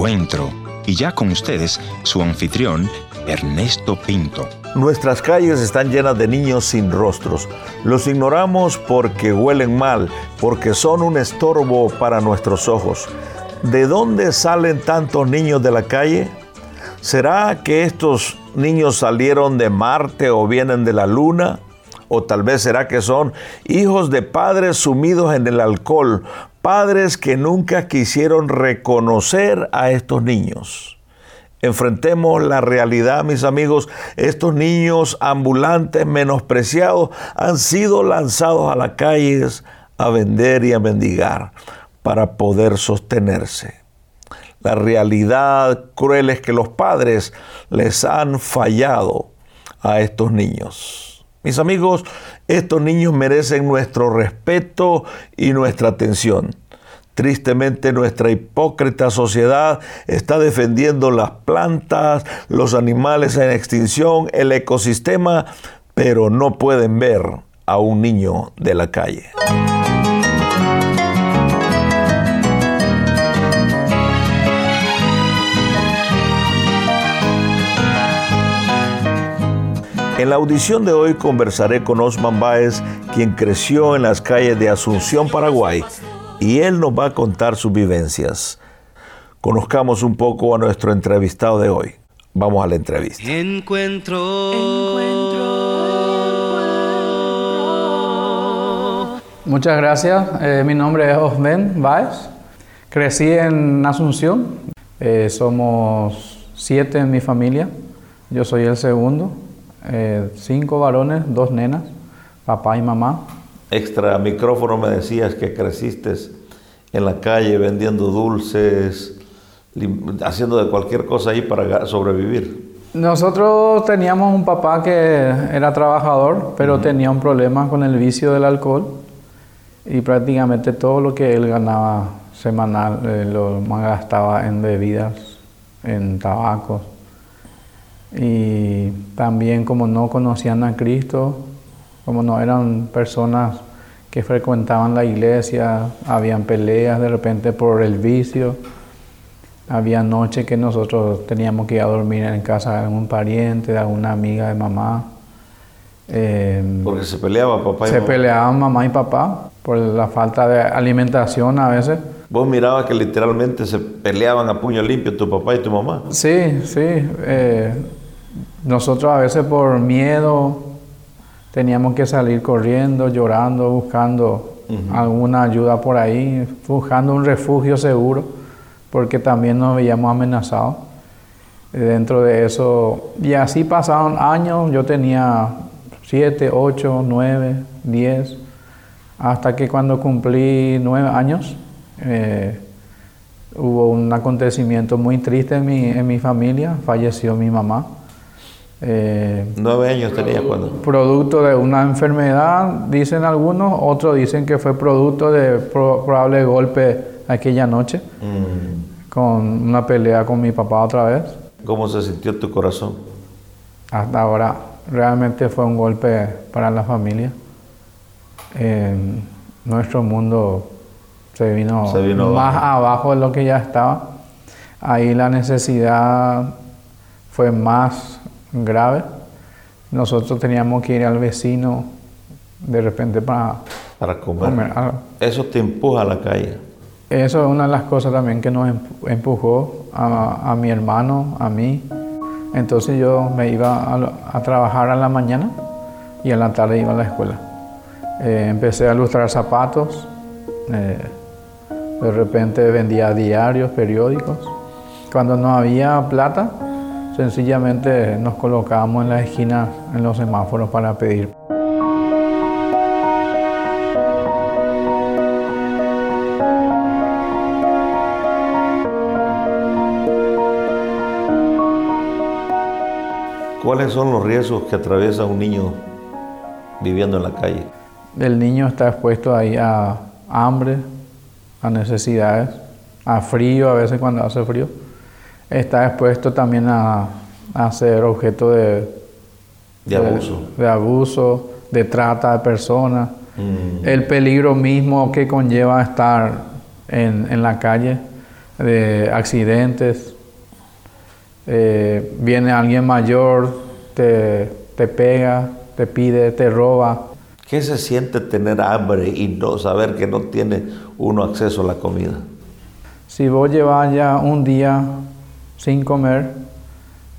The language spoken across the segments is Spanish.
encuentro. Y ya con ustedes, su anfitrión, Ernesto Pinto. Nuestras calles están llenas de niños sin rostros. Los ignoramos porque huelen mal, porque son un estorbo para nuestros ojos. ¿De dónde salen tantos niños de la calle? ¿Será que estos niños salieron de Marte o vienen de la Luna? ¿O tal vez será que son hijos de padres sumidos en el alcohol, padres que nunca quisieron reconocer a estos niños? Enfrentemos la realidad, mis amigos. Estos niños ambulantes menospreciados han sido lanzados a las calles a vender y a mendigar para poder sostenerse. La realidad cruel es que los padres les han fallado a estos niños. Mis amigos, estos niños merecen nuestro respeto y nuestra atención. Tristemente nuestra hipócrita sociedad está defendiendo las plantas, los animales en extinción, el ecosistema, pero no pueden ver a un niño de la calle. En la audición de hoy conversaré con Osman Báez, quien creció en las calles de Asunción, Paraguay, y él nos va a contar sus vivencias. Conozcamos un poco a nuestro entrevistado de hoy. Vamos a la entrevista. Encuentro. Muchas gracias. Eh, mi nombre es Osman Báez. Crecí en Asunción. Eh, somos siete en mi familia. Yo soy el segundo. Eh, cinco varones, dos nenas, papá y mamá. Extra micrófono me decías que creciste en la calle vendiendo dulces, haciendo de cualquier cosa ahí para sobrevivir. Nosotros teníamos un papá que era trabajador, pero tenía un problema con el vicio del alcohol y prácticamente todo lo que él ganaba semanal eh, lo gastaba en bebidas, en tabacos. Y también como no conocían a Cristo, como no eran personas que frecuentaban la iglesia, habían peleas de repente por el vicio, había noches que nosotros teníamos que ir a dormir en casa de algún pariente, de alguna amiga de mamá. Em, Porque se peleaba papá y Se peleaban mamá y papá por la falta de alimentación a veces. Vos mirabas que literalmente se peleaban a puño limpio tu papá y tu mamá. Sí, sí. Eh, nosotros a veces por miedo teníamos que salir corriendo, llorando, buscando alguna ayuda por ahí, buscando un refugio seguro, porque también nos veíamos amenazados. Dentro de eso, y así pasaron años, yo tenía 7, 8, 9, 10, hasta que cuando cumplí 9 años, eh, hubo un acontecimiento muy triste en mi, en mi familia, falleció mi mamá. Eh, Nueve años tenía cuando. Producto de una enfermedad, dicen algunos, otros dicen que fue producto de probable golpe aquella noche, mm. con una pelea con mi papá otra vez. ¿Cómo se sintió tu corazón? Hasta ahora, realmente fue un golpe para la familia. nuestro mundo se vino, más abajo de lo que ya estaba. Ahí la necesidad fue más grave, nosotros teníamos que ir al vecino de repente para, para comer. Eso te empuja a la calle. Eso es una de las cosas también que nos empujó a, mi hermano, a mí. Entonces yo me iba a, trabajar a la mañana y a la tarde iba a la escuela. Eh, empecé a ilustrar zapatos. Eh, de repente vendía diarios, periódicos. Cuando no había plata, Sencillamente nos colocábamos en la esquina en los semáforos para pedir. ¿Cuáles son los riesgos que atraviesa un niño viviendo en la calle? El niño está expuesto ahí a hambre, a necesidades, a frío a veces cuando hace frío está expuesto también a, ser objeto de, de, abuso. De, abuso, de trata de personas, mm. el peligro mismo que conlleva estar en, la calle. de accidentes. Eh, viene alguien mayor, te, te pega, te pide, te roba. ¿Qué se siente tener hambre y no saber que no tiene uno acceso a la comida? Si vos llevas ya un día sin comer,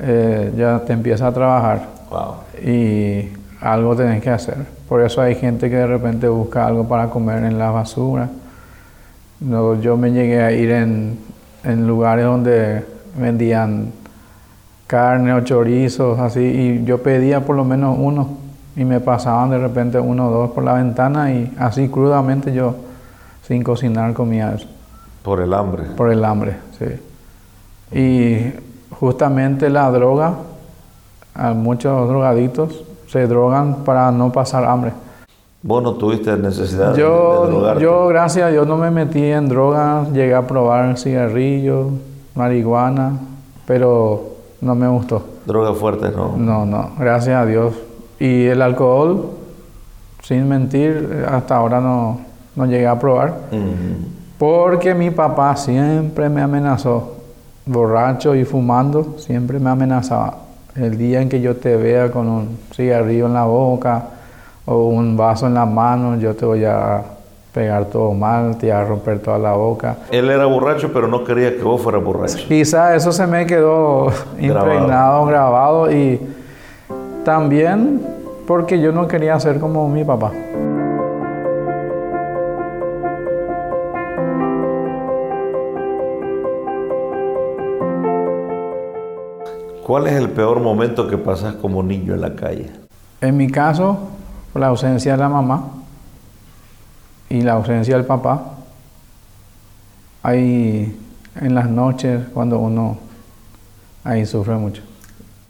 eh, ya te empieza a trabajar Wow. y algo tenés que hacer. Por eso hay gente que de repente busca algo para comer en la basura. No, yo me llegué a ir en, en lugares donde vendían carne o chorizos, así, y yo pedía por lo menos uno, y me pasaban de repente uno o dos por la ventana, y así crudamente yo, sin cocinar, comía eso, Por el hambre. por el hambre, sí. Y justamente la droga, a muchos drogaditos se drogan para no pasar hambre. Vos no tuviste necesidad de- de Yo, drogarte. yo, gracias a Dios, no me metí en drogas, llegué a probar cigarrillos, marihuana, pero no me gustó. Drogas fuertes, no. No, no, gracias a Dios. Y el alcohol, sin mentir, hasta ahora no, no llegué a probar, porque mi papá siempre me amenazó, borracho y fumando, siempre me amenazaba. El día en que yo te vea con un cigarrillo en la boca o un vaso en la mano, yo te voy a pegar todo mal, te voy a romper toda la boca. Él era borracho, pero no quería que vos fueras borracho. Quizá eso se me quedó impregnado, grabado y también porque yo no quería ser como mi papá. ¿Cuál es el peor momento que pasas como niño en la calle? En mi caso, la ausencia de la mamá y la ausencia del papá. Ahí en las noches cuando uno ahí sufre mucho.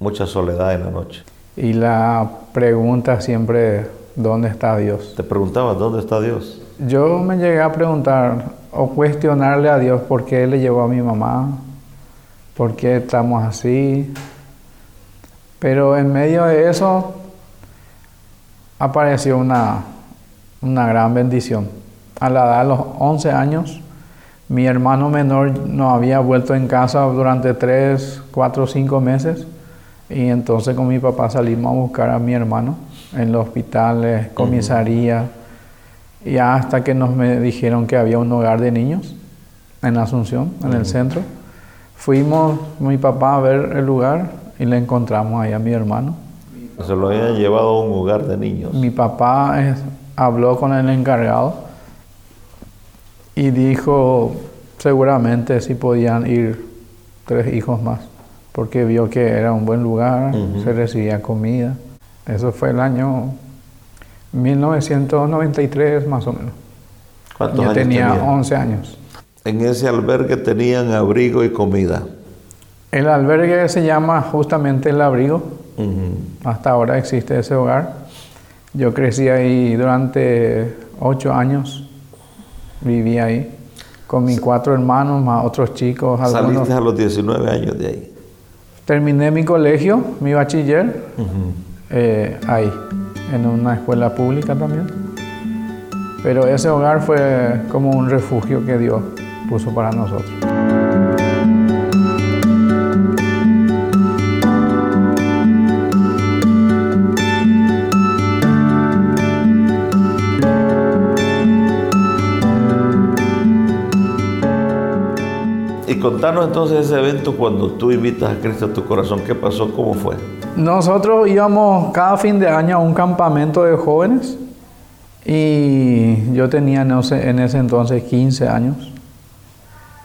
Mucha soledad en la noche. Y la pregunta siempre, ¿dónde está Dios? Te preguntabas, ¿dónde está Dios? Yo me llegué a preguntar o cuestionarle a Dios por qué le llevó a mi mamá, por qué estamos así. Pero en medio de eso apareció una, una gran bendición. A la edad de los 11 años, mi hermano menor no había vuelto en casa durante 3, 4, 5 meses. Y entonces con mi papá salimos a buscar a mi hermano en los hospitales, comisaría. Y hasta que nos me dijeron que había un hogar de niños en Asunción, en el centro. Fuimos mi papá a ver el lugar y le encontramos ahí a mi hermano. Se lo habían llevado a un hogar de niños. Mi papá habló con el encargado y dijo seguramente si podían ir tres hijos más, porque vio que era un buen lugar, se recibía comida. Eso fue el año 1993 más o menos. ¿Cuántos Yo años tenía tenían? 11 años. En ese albergue tenían abrigo y comida. El albergue se llama justamente el abrigo. Hasta ahora existe ese hogar. Yo crecí ahí durante ocho años. Viví ahí con mis cuatro hermanos, más otros chicos. Algunos. Saliste a los 19 años de ahí. Terminé mi colegio, mi bachiller, eh, ahí, en una escuela pública también. Pero ese hogar fue como un refugio que Dios puso para nosotros. Y contanos entonces ese evento cuando tú invitas a Cristo a tu corazón. ¿Qué pasó? ¿Cómo fue? Nosotros íbamos cada fin de año a un campamento de jóvenes y yo tenía en ese, en ese entonces 15 años.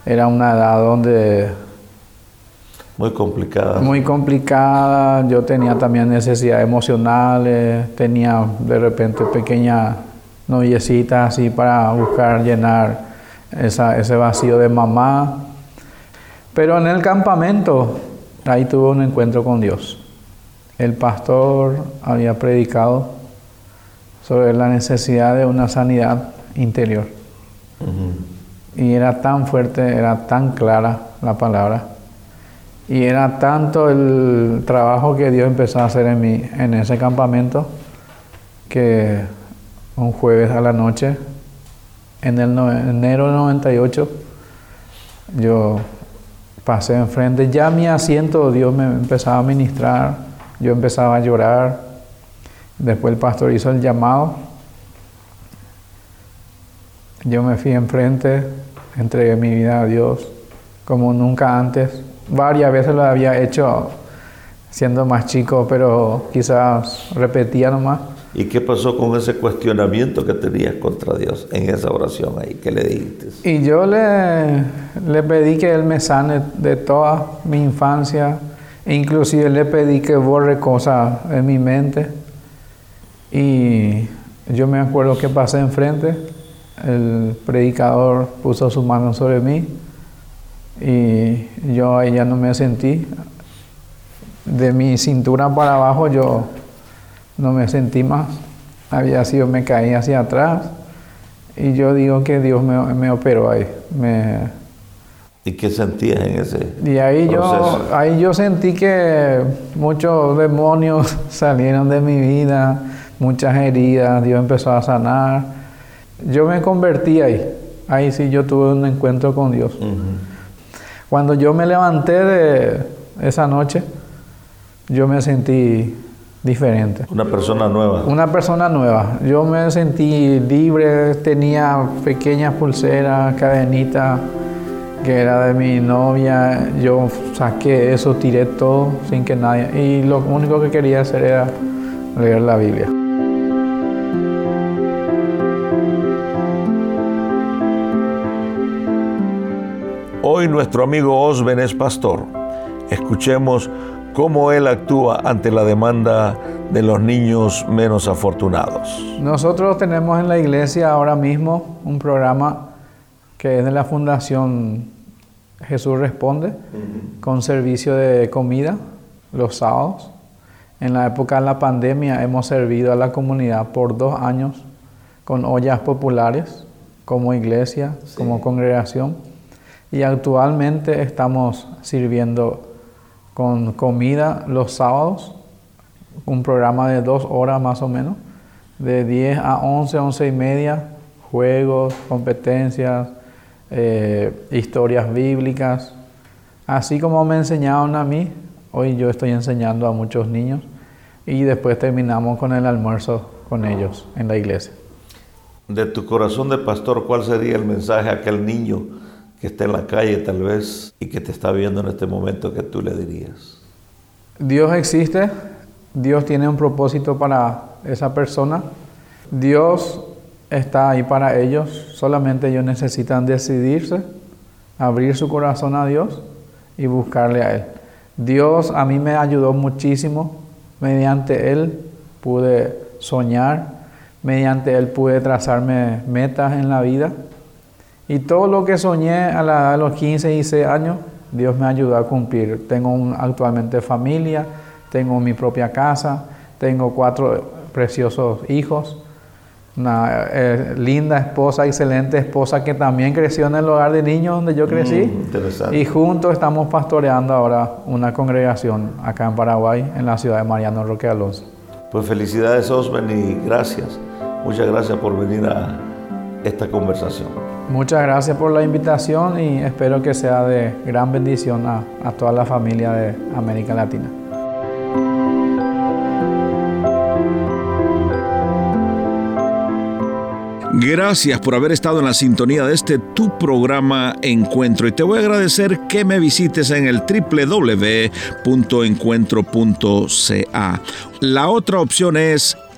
Era una edad donde Muy complicada. muy complicada, yo tenía también necesidades emocionales, tenía de repente pequeñas noviecitas así para buscar llenar esa- ese vacío de mamá. Pero en el campamento, ahí tuve un encuentro con Dios. El pastor había predicado sobre la necesidad de una sanidad interior. Ujú. Y era tan fuerte, era tan clara la palabra. Y era tanto el trabajo que Dios empezó a hacer en mí en ese campamento que un jueves a la noche, en el no- enero del 98, yo pasé enfrente, ya mi asiento Dios me empezaba a ministrar, yo empezaba a llorar, después el pastor hizo el llamado, yo me fui enfrente, entregué mi vida a Dios como nunca antes, varias veces lo había hecho siendo más chico, pero quizás repetía nomás. ¿Y qué pasó con ese cuestionamiento que tenías contra Dios en esa oración ahí? ¿Qué le dijiste? Y yo le, le pedí que Él me sane de toda mi infancia. E inclusive le pedí que borre cosas en mi mente. Y yo me acuerdo que pasé enfrente. El predicador puso su mano sobre mí. Y yo ahí ya no me sentí. De mi cintura para abajo yo no me sentí más. Había sido, me caí hacia atrás y yo digo que Dios me, operó ahí. Me, ¿Y qué sentías en ese Y ahí yo, ahí yo sentí que muchos demonios salieron de mi vida, muchas heridas, Dios empezó a sanar. Yo me convertí ahí. Ahí sí yo tuve un encuentro con Dios. Cuando yo me levanté de esa noche, yo me sentí diferente. Una persona nueva. Una persona nueva. Yo me sentí libre, tenía pequeñas pulseras, cadenitas que era de mi novia. Yo saqué eso, tiré todo sin que nadie. Y lo único que quería hacer era leer la Biblia. Hoy nuestro amigo Osben es pastor. Escuchemos cómo él actúa ante la demanda de los niños menos afortunados. Nosotros tenemos en la iglesia ahora mismo un programa que es de la Fundación Jesús Responde, con servicio de comida los sábados. En la época de la pandemia hemos servido a la comunidad por dos años con ollas populares como iglesia, como congregación. Y actualmente estamos sirviendo con comida los sábados, un programa de dos horas más o menos, de 10 a 11, 11 y media, juegos, competencias, eh, historias bíblicas. Así como me enseñaron a mí, hoy yo estoy enseñando a muchos niños y después terminamos con el almuerzo con ellos en la iglesia. De tu corazón de pastor, ¿cuál sería el mensaje a aquel niño? Que está en la calle tal vez y que te está viendo en este momento que tú le dirías? Dios existe, Dios tiene un propósito para esa persona, Dios está ahí para ellos, solamente ellos necesitan decidirse, abrir su corazón a Dios y buscarle a Él. Dios a mí me ayudó muchísimo, mediante Él pude soñar, mediante Él pude trazarme metas en la vida y todo lo que soñé a, los 15 y 16 años, Dios me ayudó a cumplir. Tengo actualmente familia, tengo mi propia casa, tengo cuatro preciosos hijos, una eh, linda esposa, excelente esposa que también creció en el hogar de niños donde yo crecí. Mm, y juntos estamos pastoreando ahora una congregación acá en Paraguay, en la ciudad de Mariano Roque Alonso. Pues felicidades Osben y gracias. Muchas gracias por venir a esta conversación. Muchas gracias por la invitación y espero que sea de gran bendición a, a toda la familia de América Latina. Gracias por haber estado en la sintonía de este tu programa Encuentro y te voy a agradecer que me visites en el www.encuentro.ca. La otra opción es